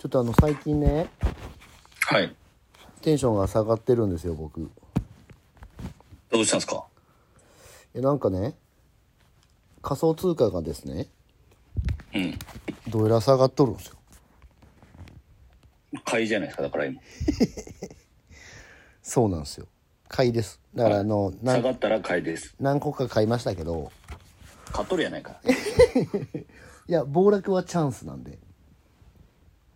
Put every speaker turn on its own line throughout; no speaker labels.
ちょっとあの最近ね
はい。
テンションが下がってるんですよ僕い
どうしたんですか？
やなんかね仮想通貨がですね
うん。
どうやら下がっとるんですよ
買いじゃないですか、だから今。
そうなんですよ買いですだからあの、
下がったら買いです。
何個か買いましたけど
買っとるやないか。
いや暴落はチャンスなんで、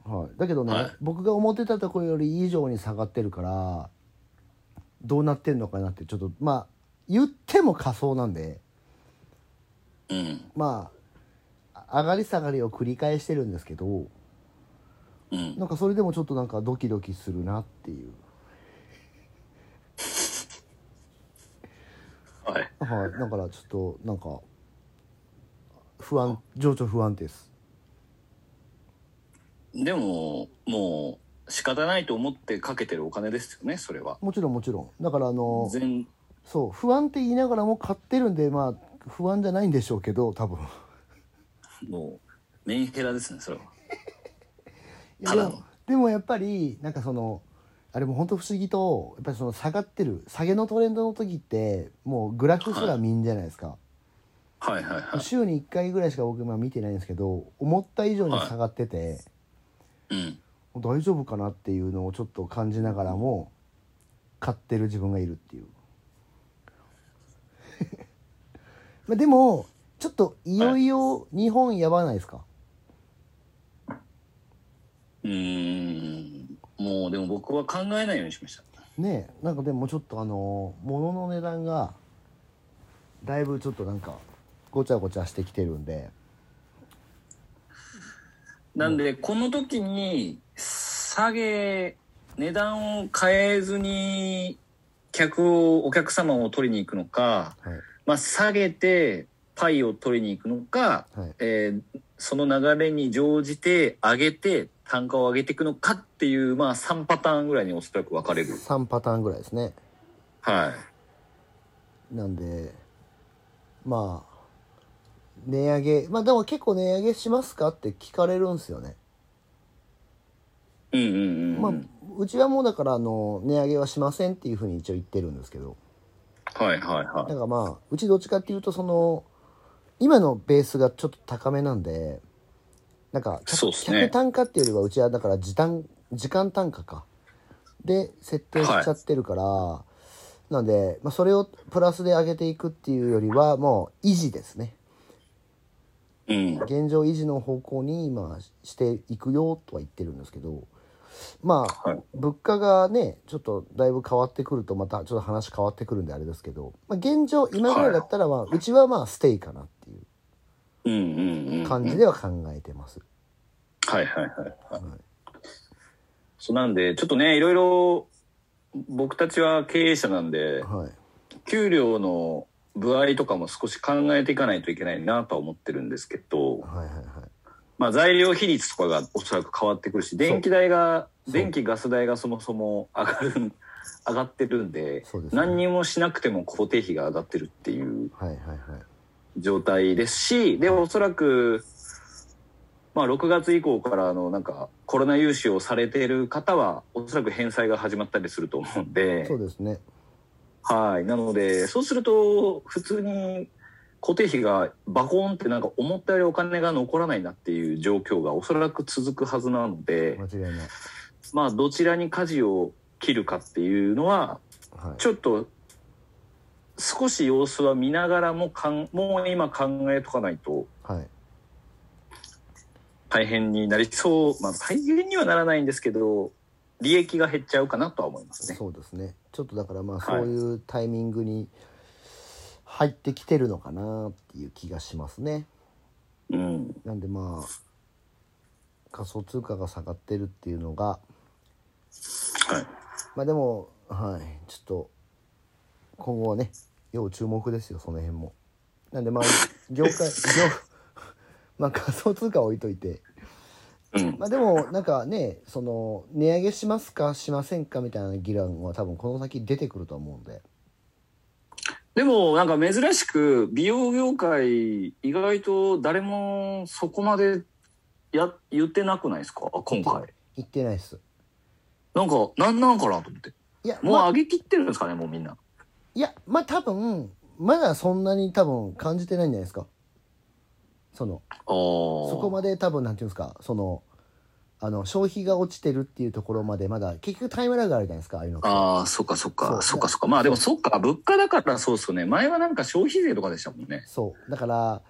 はい、だけどね、
はい
僕が思ってたところより以上に下がってるからどうなってんのかなってちょっとまあ言っても仮想なんで
うん。
まあ上がり下がりを繰り返してるんですけど
うん。
なんかそれでもちょっとなんかドキドキするなっていう、
はい。
はい、だからちょっとなんか不安情緒不安定です
でも、もう、仕方ないと思ってかけてるお金ですよね、それは。
もちろんもちろんだからあの
全、
そう不安って言いながらも買ってるんでまあ不安じゃないんでしょうけど多分
もう、メンヘラですね、それは。
いや
ただの
でもやっぱりなんかそのあれも本当不思議とやっぱりその下がってる下げのトレンドの時ってもうグラフすら見んじゃないですか、
はいはいはい。
週に1回ぐらいしか僕今見てないんですけど思った以上に下がってて、
うん。
大丈夫かなっていうのをちょっと感じながらも買ってる自分がいるっていう まあでもちょっといよいよ日本やばないですか、
うーん。もう、でも僕は考えないようにしました。
ねえなんかでもちょっとあの物の値段がだいぶちょっとなんかごちゃごちゃしてきてるんで
なんで、この時に、下げ、値段を変えずに、客を、お客様を取りに行くのか、
はい
まあ、下げて、パイを取りに行くのか、
はい
えーその流れに乗じて、上げて、単価を上げていくのかっていう、まあ、3パターンぐらいにおそらく分かれる。
3パターンぐらいですね
はい。
なんでまあ値上げ。まあでも結構値上げしますかって聞かれるんですよね。
うんうんうんうん。
まあうちはもうだからあの値上げはしませんっていうふうに一応言ってるんですけど。
はいはい
だ
は
からまあうちどっちかっていうとその今のベースがちょっと高めなんでなんか
そうっすね。
客単価っていうよりはうちはだから時短時間単価か。で設定しちゃってるから、なんで、まあ、それをプラスで上げていくっていうよりはもう維持ですね。
い。うん。
現状維持の方向に今していくよとは言ってるんですけどまあ、
はい
物価がねちょっとだいぶ変わってくるとまたちょっと話変わってくるんであれですけど、まあ、現状今ぐらいだったら、まあ、うちはまあステイかなっていう。感じでは考えてます、
はいはいはいはい。そうなんで、ちょっとね、いろいろ、僕たちは経営者なんで、
はい
給料の歩合とかも少し考えていかないといけないなとは思ってるんですけど、
はいはいはい。
まあ材料比率とかがおそらく変わってくるし、電気代が、電気ガス代がそもそも上がる、上がってるんで、
そうですね。
何にもしなくても固定費が上がってるっていう
はいはいはい。
状態ですし、で、おそらく、まあ6月以降からあのなんかコロナ融資をされている方はおそらく返済が始まったりすると思うんで、
そうですね
はい。なので、そうすると普通に固定費がバコーンってなんか思ったよりお金が残らないなっていう状況がおそらく続くはずなので、
間違いない。
まあどちらに舵を切るかっていうのは、
はい。
ちょっと少し様子は見ながらもかん、もう今考えとかないと、
はい。
大変になりそう、まあ大変にはならないんですけど、利益が減っちゃうかなとは思いますね。
そうですねちょっとだからまあ
はい
そういうタイミングに入ってきてるのかなっていう気がしますね
うん。
なんでまあ仮想通貨が下がってるっていうのが
はい。
まあでもはいちょっと今後はね要注目ですよその辺もなんでまあ業界業 まあ仮想通貨は置いといて
うん。
まあでもなんかねその値上げしますかしませんかみたいな議論は多分この先出てくると思うんで。
でもなんか珍しく美容業界意外と誰もそこまでや言ってなくないですか？今回。
言ってないっす。
なんかなんなんかなと思って。
いや
もう
まあ
上げきってるんですかねもうみんな。い
やまあ多分まだそんなに多分感じてないんじゃないですかその
あ
そこま
で
で多分なんていうんですかそのあの消費が落ちてるっていうところまでまだ結局タイムラグあるじゃないですかああいうの
ああそっかそっか。そっかそっか。まあでもそっか。物価だからそうっすよね。前はなんか消費税とかでしたもんね。
そう。だから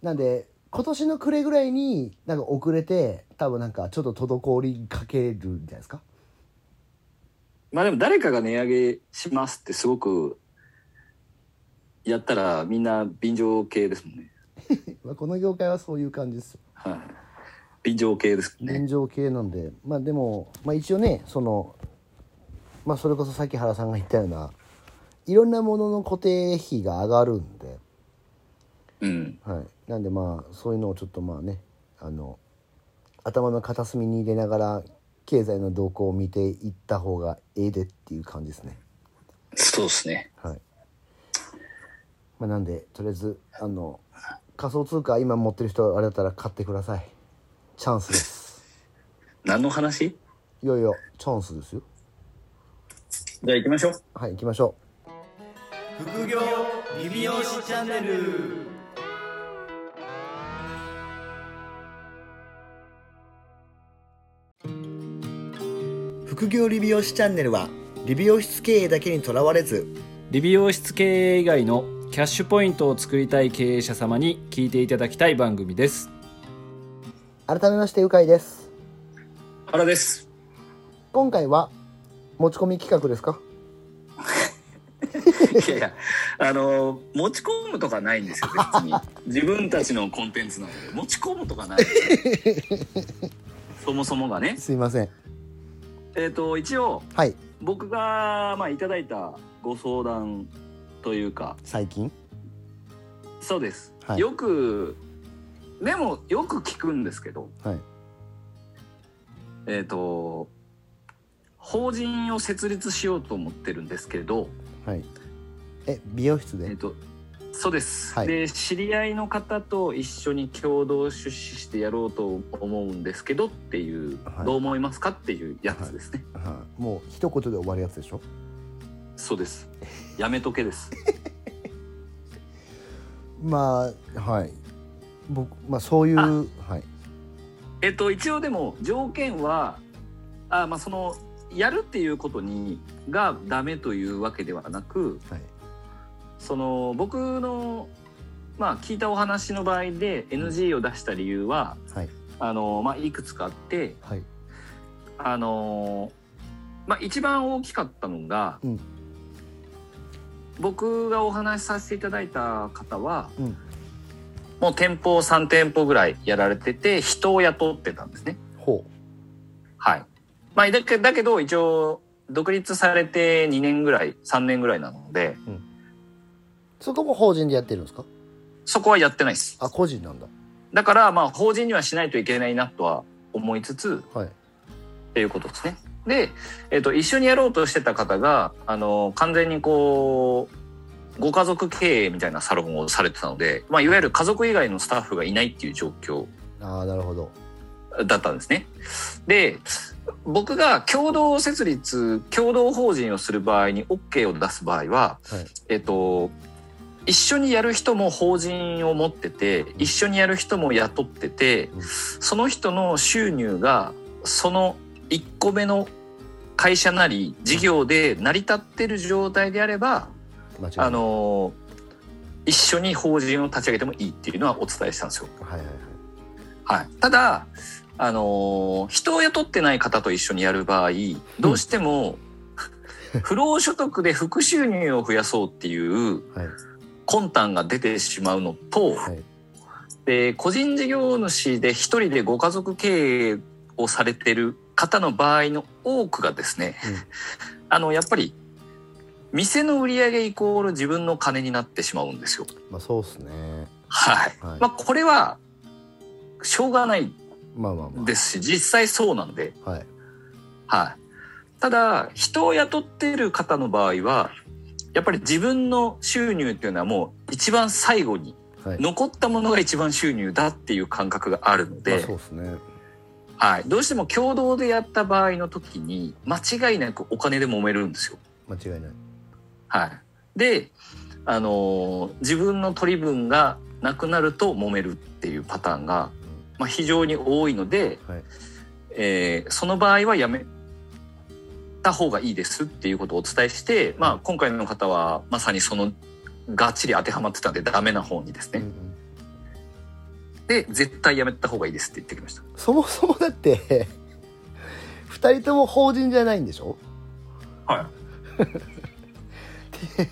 なんで今年の暮れぐらいになんか遅れて多分なんかちょっと滞りかけるんじゃないですか。
まあでも誰かが値上げしますってすごくやったらみんな便乗系ですもんね
まあこの業界はそういう感じです。よ
はい。便乗系ですね。
現状系なんで。まあでも、まあ、一応ねそのまあそれこそさっき原さんが言ったようないろんなものの固定費が上がるんで、
うん。
はい、なんでまあそういうのをちょっとまあねあの頭の片隅に入れながら経済の動向を見ていった方がええでっていう感じですね。
そうですね。
はい。まあ、なんでとりあえずあの仮想通貨今持ってる人あれだったら買ってください。チャンスです。
何の話？
いやいやチャンスですよ。
じゃあ行きましょう。
はい行きましょ
副業リビオシチャンネル。副業理美容師チャンネルは理美容室経営だけにとらわれず。
理美容室経営以外のキャッシュポイントを作りたい経営者様に聞いていただきたい番組です。
う改めましてうかいです。
原です。
今回は持ち込み企画ですか？
いやいやあの持ち込むとかないんですよ別に。自分たちのコンテンツなので。持ち込むとかない。そもそもがね。
すいません。
えっ、と一応
はい。
僕がまあいただいたご相談というか。
最近？
そうです、
はい。
よくでもよく聞くんですけど。
はい。
えっ、と法人を設立しようと思ってるんですけれど。
はい。え美容室で？
えっ、とそうです、
はい。
で知り合いの方と一緒に共同出資してやろうと思うんですけどっていう、
はい。
どう思いますかっていうやつですね、
はい。もう一言で終わるやつでしょ？
そうです。やめとけです。
まあはい。僕まあそういう
あ
はい。
えっと一応でも条件はあまあそのやるっていうことにがダメというわけではなく
はい。
その僕のまあ聞いたお話の場合で NG を出した理由は
はい。
あの、まあ、いくつかあって
はい。
あのまあ一番大きかったのが、
うん
僕がお話しさせていただいた方は、
うん
もう店舗3店舗ぐらいやられてて人を雇ってたんですね。
ほ
はい。まあ、だけだけど一応独立されて2年ぐらい3年ぐらいなので
うそこも法人でやってるんですか？
そこはやってないです。
あ個人なんだ
だからまあ法人にはしないといけないなとは思いつつ
はい
っていうことですね。で、えっと一緒にやろうとしてた方があの完全にこうご家族経営みたいなサロンをされてたので、まあ、いわゆる家族以外のスタッフがいないっていう状況
ああなるほど。
だったんですね。で僕が共同設立共同法人をする場合に OK を出す場合は、
はい。
えっと一緒にやる人も法人を持ってて一緒にやる人も雇ってて、
うん。
その人の収入がその1個目の会社なり事業で成り立ってる状態であれば、あの一緒に法人を立ち上げてもいいっていうのはお伝えしたんですよ。
はいはいはい。
はい、ただ、あのー人を雇ってない方と一緒にやる場合どうしても不労所得で副収入を増やそうっていう
はい。
魂胆が出てしまうのと、
はい。
で個人事業主で一人でご家族経営をされてる方の場合の多くがですね、
うん。
あのやっぱり店の売り上げイコール自分の金になってしまうんですよ。
まあそうっすね。
はい。
はい。
まあこれはしょうがないですし実際そうなんで、
あはい。
はい。ただ人を雇ってる方の場合はやっぱり自分の収入っていうのはもう一番最後に
はい。
残ったものが一番収入だっていう感覚があるの
まあ
で、
そうですね
はい、どうしても共同でやった場合の時に間違いなくお金で揉めるんですよ。
間違いない。
はい、で、あのー自分の取り分がなくなると揉めるっていうパターンが、まあ、非常に多いので、
はい。
えーその場合はやめた方がいいですっていうことをお伝えして、まあ、今回の方はまさにそのがっちり当てはまってたんでダメな方にですね。
うんうん
で絶対やめた方がいいですって言ってきました。
そもそもだって 二人とも法人じゃないんでしょ？
は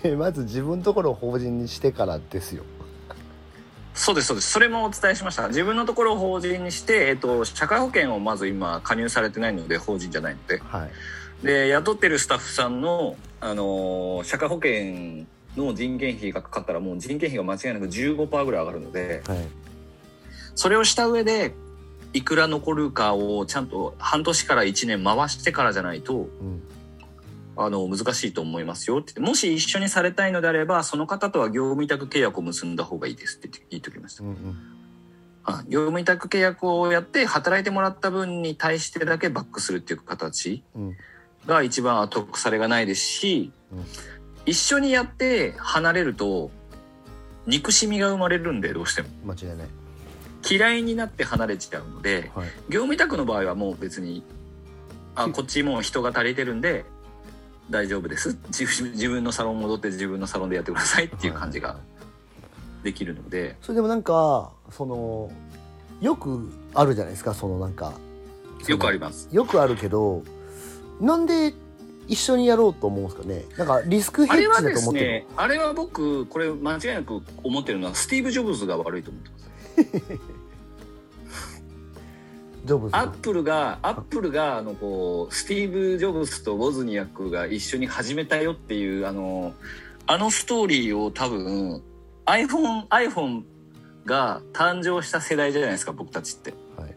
い。
まず自分のところを法人にしてからですよ。
そうですそうです。それもお伝えしました。自分のところを法人にして、えっと、社会保険をまず今加入されてないので法人じゃないので。
はい。
で雇ってるスタッフさんの、あのー社会保険の人件費がかかったらもう人件費が間違いなく15%ぐらい上がるので。
はい
それをした上でいくら残るかをちゃんと半年から1年回してからじゃないと
うん。
あの難しいと思いますよって。言ってもし一緒にされたいのであればその方とは業務委託契約を結んだ方がいいですって言っておきました。
うんうん。
はい業務委託契約をやって働いてもらった分に対してだけバックするっていう形
うん。
が一番後腐れがないですし、
うん。
一緒にやって離れると憎しみが生まれるんでどうしても。
間違いない
嫌いになって離れちゃうので
はい。
業務委託の場合はもう別にあこっちもう人が足りてるんで大丈夫です。自分のサロン戻って自分のサロンでやってくださいっていう感じができるので、
それでもなんかそのよくあるじゃないですかそのなんか
よくあり
ま
ます。
よくあるけどなんで一緒にやろうと思うんですかね？なんかリスクヘッジだと思ってる
すね、あれは僕、これ間違いなく思ってるのは、スティーブ・ジョブズが悪いと思ってます。
ジョブズ
アップルが、アップルが、あの、こう、スティーブ・ジョブズとウォズニアックが一緒に始めたよっていう、あの、あのストーリーを多分、iPhone、iPhone が誕生した世代じゃないですか、僕たちって。
はい。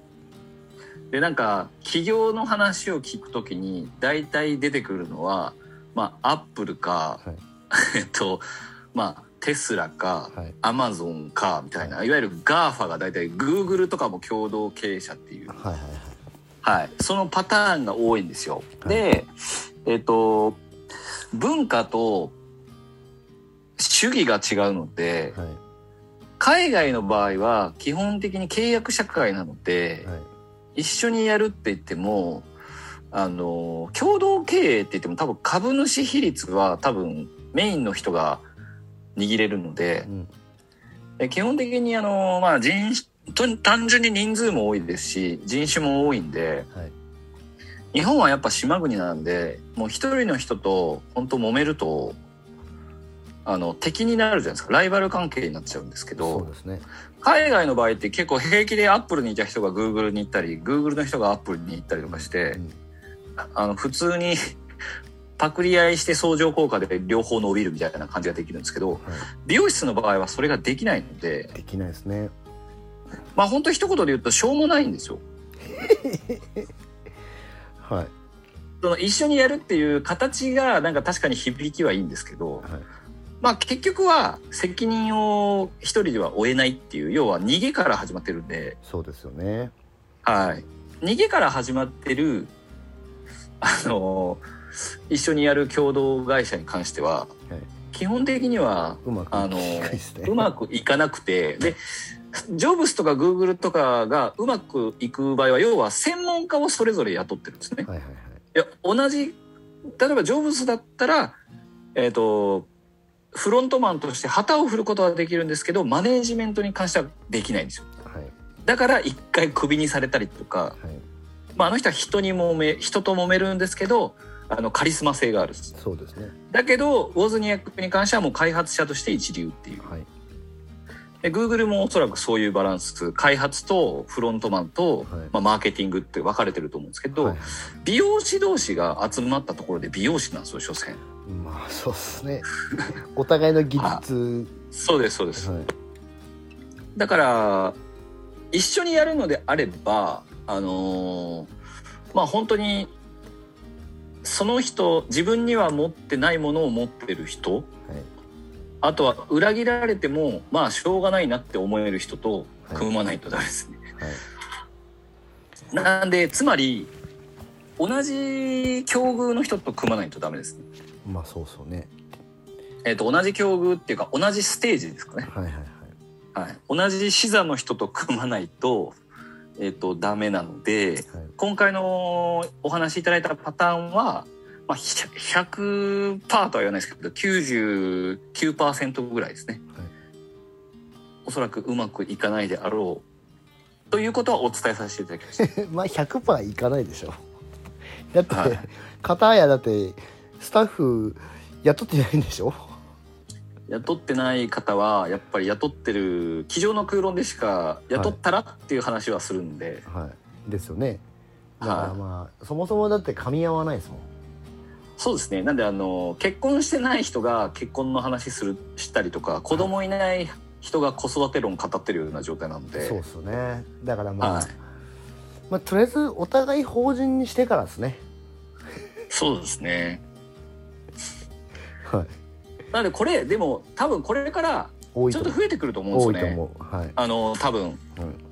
で、なんか、企業の話を聞くときに、大体出てくるのは、まあ、アップルか、
はい。
えっと、まあ、テスラか、
はい。
アマゾンか、みたいな、い。わゆる GAFA が大体、グーグルとかも共同経営者っていう、
はいはいはい。
はい、そのパターンが多いんですよ。
はい。
で、えっと、文化と主義が違うので、
はい。
海外の場合は基本的に契約社会なので、
はい。
一緒にやるって言っても、あの、共同経営って言っても多分株主比率は多分メインの人が握れるので
う、ん。
え基本的にあの、まあ人種、と単純に人数も多いですし、人種も多いんで、
はい。
日本はやっぱ島国なんで、もう一人の人と本当揉めると、あの、敵になるじゃないですか。ライバル関係になっちゃうんですけど、
ね。
海外の場合って結構平気でアップルにいた人がグーグルに行ったり、グーグルの人がアップルに行ったりとかして、
うん。
あの、普通にパクリ合いして相乗効果で両方伸びるみたいな感じができるんですけど、
は
美容室の場合はそれができないので
い、、できないですね。
まあ本当一言で言うとしょうもないんですよ。
はい。
その一緒にやるっていう形がなんか確かに響きはいいんですけど、
はい。
まあ結局は責任を一人では負えないっていう、要は逃げから始まってるんで、
そうですよね。
はい。逃げから始まってる、あの、一緒にやる共同会社に関しては、
はい。
基本的には、
うまく
あのうまくいかなくて、で、ジョブスとかグーグルとかがうまくいく場合は、要は専門家をそれぞれ雇ってるんですね。
はいはいはい。
いや、同じ、例えばジョブスだったら、えっ、と、フロントマンとして旗を振ることはできるんですけど、マネージメントに関してはできないんですよ。
はい。
だから一回クビにされたりとか、
はい。
まあ、あの人は人に揉め、人と揉めるんですけど、あの、カリスマ性がある。
そうですね
だけど、ウォズニアックに関してはもう開発者として一流っていう。
はい
で、Google もおそらくそういうバランス、開発とフロントマンと、
はい
まあ、マーケティングって分かれてると思うんですけど、
はい
美容師同士が集まったところで美容師なんですよ、所詮。
まあそうですね お互いの技術
そうです、そうです。
はい
だから、一緒にやるのであれば、あのーまあ本当に、その人、自分には持ってないものを持ってる人
はい。
あとは裏切られてもまあしょうがないなって思える人と組まないとダメですね。
はい。
なんでつまり同じ境遇の人と組まないとダメですね。
まあそうそうね。
えっ、と同じ境遇っていうか同じステージですかね。
はいはいはい。
はい、同じ視座の人と組まないと,、えっとダメなので
はい
今回のお話しいただいたパターンは、まあ、ひ100%とは言わないですけど99%ぐらいですね、
はい。
おそらくうまくいかないであろうということはお伝えさせていただきました。
まあ100%いかないでしょ だって、
はい。
片やだってスタッフ雇ってないんでしょ？
雇ってない方はやっぱり雇ってる机上の空論でしか雇ったらっていう話はするんで、
はい。ですよねだから
はい
まあそもそもだって噛み合わないですもん。
そうですね。なんであの結婚してない人が結婚の話するしたりとか子供いない人が子育て論語ってるような状態なので、
そうですよね。だからまあ、
はい、
まあとりあえずお互い法人にしてからですね。
そうですね。
はい。
なのでこれでも多分これからちょっ
と
と増えてくると思うんです
多いと
よね
思う。はい、
あの多分。
うん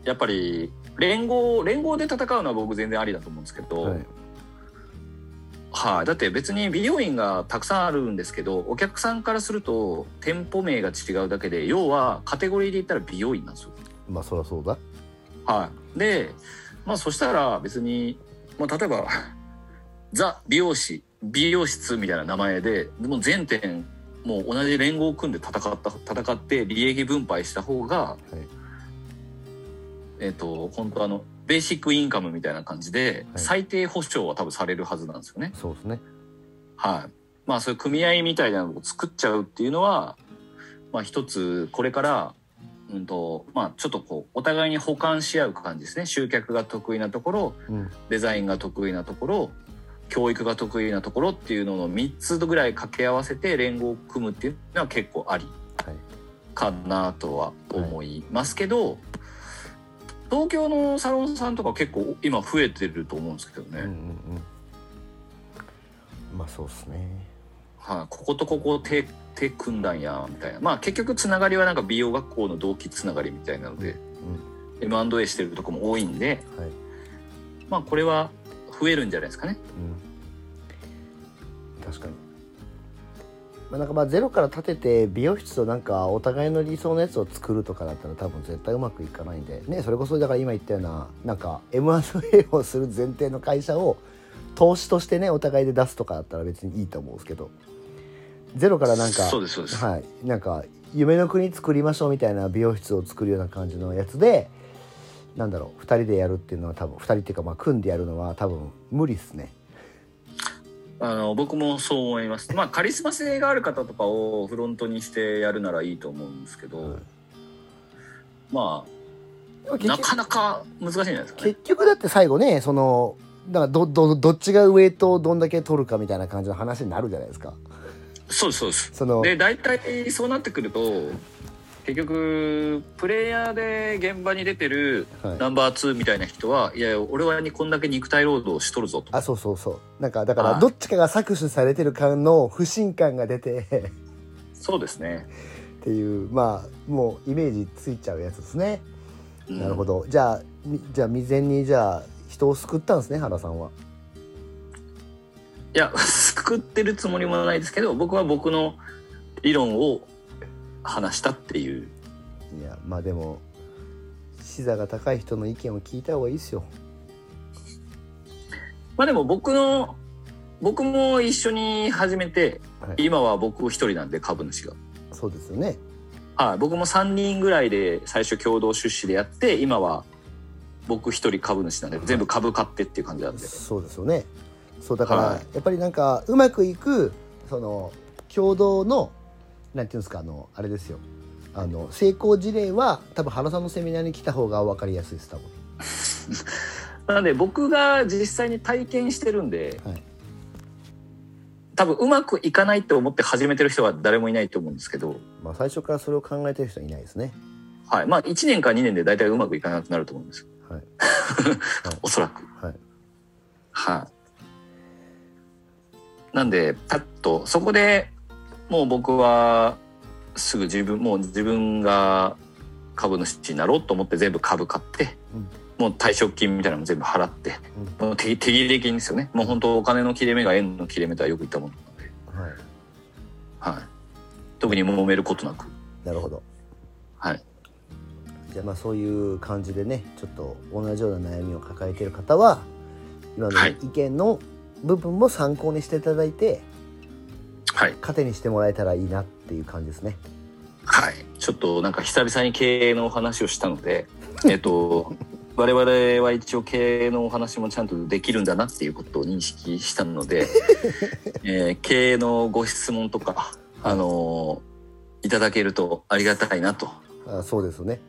やっぱり連合連合で戦うのは僕全然ありだと思うんですけど、
はい。
はい、だって別に美容院がたくさんあるんですけどお客さんからすると店舗名が違うだけで要はカテゴリーで言ったら美容院なんですよ。
まあそりゃそうだ。
はい、でまあそしたら別に、まあ、例えばザ美容師美容室みたいな名前でもう全店もう同じ連合を組んで戦った戦って利益分配した方が、
はい
えっ、と本当あのベーシックインカムみたいな感じで、
はい
最低保障は多分されるはずなんですよね。
そうですね
はい。まあそういう組合みたいなのを作っちゃうっていうのは、まあ一つこれから、うんと、まあちょっとこう、お互いに補完し合う感じですね。集客が得意なところ、
うん
デザインが得意なところ、教育が得意なところっていうのの3つぐらい掛け合わせて連合を組むっていうのは結構あり
はい
かなとは思いますけど、東京のサロンさんとか結構今増えてると思うんですけどね。
うんうんうん。まあそうですね。
はい、こことここ手手組んだんやみたいな。まあ結局つながりはなんか美容学校の同期つながりみたいなので、M&A してるとこも多いんで
はい。
まあこれは増えるんじゃないですかね。
うん。確かにまあなんかまあゼロから立てて美容室となんかお互いの理想のやつを作るとかだったら多分絶対うまくいかないんで。ねそれこそだから今言ったようななんか M&A をする前提の会社を投資としてねお互いで出すとかだったら別にいいと思うんですけど。ゼロからなんか
そうですそうです。
はい。なんか夢の国作りましょうみたいな美容室を作るような感じのやつでなんだろう2人でやるっていうのは多分2人っていうかまあ組んでやるのは多分無理っすね
あの僕もそう思います。まあカリスマ性がある方とかをフロントにしてやるならいいと思うんですけど、
はい
まあなかなか難しいんじゃないですかね。
結局だって最後ねそのだからどどどっちがウエイトをどんだけ取るかみたいな感じの話になるじゃないですか
そうですそうです。
その
で大体そうなってくると結局プレイヤーで現場に出てる
はい。
ナンバー2みたいな人はいや俺はにこんだけ肉体労働をしとるぞと。
あそうそうそう。なんかだから
はい
どっちかが搾取されてる感の不信感が出て。
そうですね、
っていうまあもうイメージついちゃうやつですね、
うん。
なるほど。じゃあみじゃあ未然にじゃあ人を救ったんですね原さんは。い
や 救ってるつもりもないですけど僕は僕の理論を話したっていう。
いやまあでも視座が高い人の意見を聞いた方がいいですよ。
まあでも僕の僕も一緒に始めて
はい。
今は僕一人なんで株主が。
そうですよね。
はい、僕も3人ぐらいで最初共同出資でやって今は僕一人株主なんで全部株買ってっていう感じなんで、
そうですよね。そうだから、
はい。
やっぱりなんかうまくいくその共同のなんていうんですかあのあれですよ。あの成功事例は多分原さんのセミナーに来た方が分かりやすいです多分。
なので僕が実際に体験してるんで、
はい。
多分うまくいかないって思って始めてる人は誰もいないと思うんですけど、
まあ最初からそれを考えてる人はいないですね。
はい、まあ1年か2年で大体うまくいかなくなると思うんですよ。
はい。
おそらく。
はい。
はい。なんでパッとそこでもう僕はすぐ自分もう自分が株主になろうと思って全部株買って、
うん。
もう退職金みたいなのも全部払って、もう手手切れ金ですよね。もう本当お金の切れ目が円の切れ目とはよく言ったもの。なので、
はい。
はい、特に揉めることなく、
なるほど。
はい、
じゃあまあそういう感じでねちょっと同じような悩みを抱えている方は今の
はい。
意見の部分も参考にしていただいて
はい
糧にしてもらえたらいいなっていう感じですね。
はい、ちょっとなんか久々に経営のお話をしたので、えっと、我々は一応経営のお話もちゃんとできるんだなっていうことを認識したので、えー経営のご質問とか、あのーいただけるとありがたいなと。
あそうですね。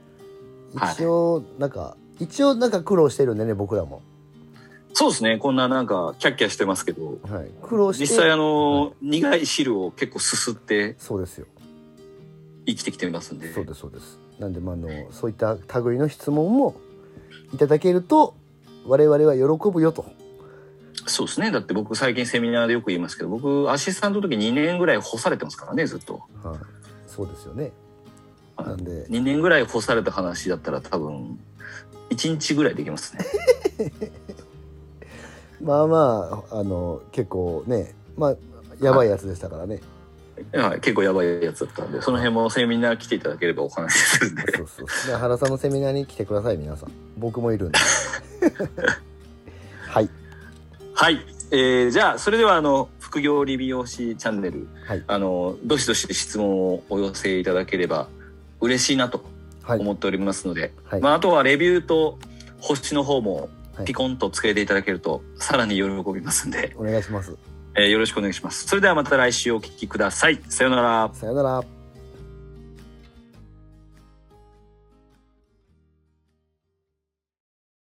はい。
一応なんか、一応なんか苦労してるんでね僕らも、
そうですね、こんななんかキャッキャしてますけど、
はい、苦労して。
実際あのー苦い汁を結構すすって
そうですよ。
生きてきてますんで、
そうですそうです。なんでまああのそういった類の質問もいただけると我々は喜ぶよと。
そうですね、だって僕最近セミナーでよく言いますけど、僕アシスタントの時2年ぐらい干されてますからね、ずっと。
はい、そうですよね。
はい。
なんで、
2年ぐらい干された話だったら多分1日ぐらいできますね
まあまあ、あの、結構ね、まあ、やばいやつでしたからね。
はい結構やばいやつだったんでその辺もセミナー来ていただければお話しするんで
そうそう。だから原さんのセミナーに来てください、皆さん。僕もいるんで。はい。
はい、えーじゃあそれではあの副業理美容師チャンネル、
はい
あのどしどし質問をお寄せいただければ嬉しいなと
はい。
思っておりますので、
はい。
まあ、あとはレビューと星の方も
はい
ピコンとつけていただけるとさらに喜びますんで、
お願いします。
えーよろしくお願いします。それではまた来週お聞きください。さようなら。
さよなら。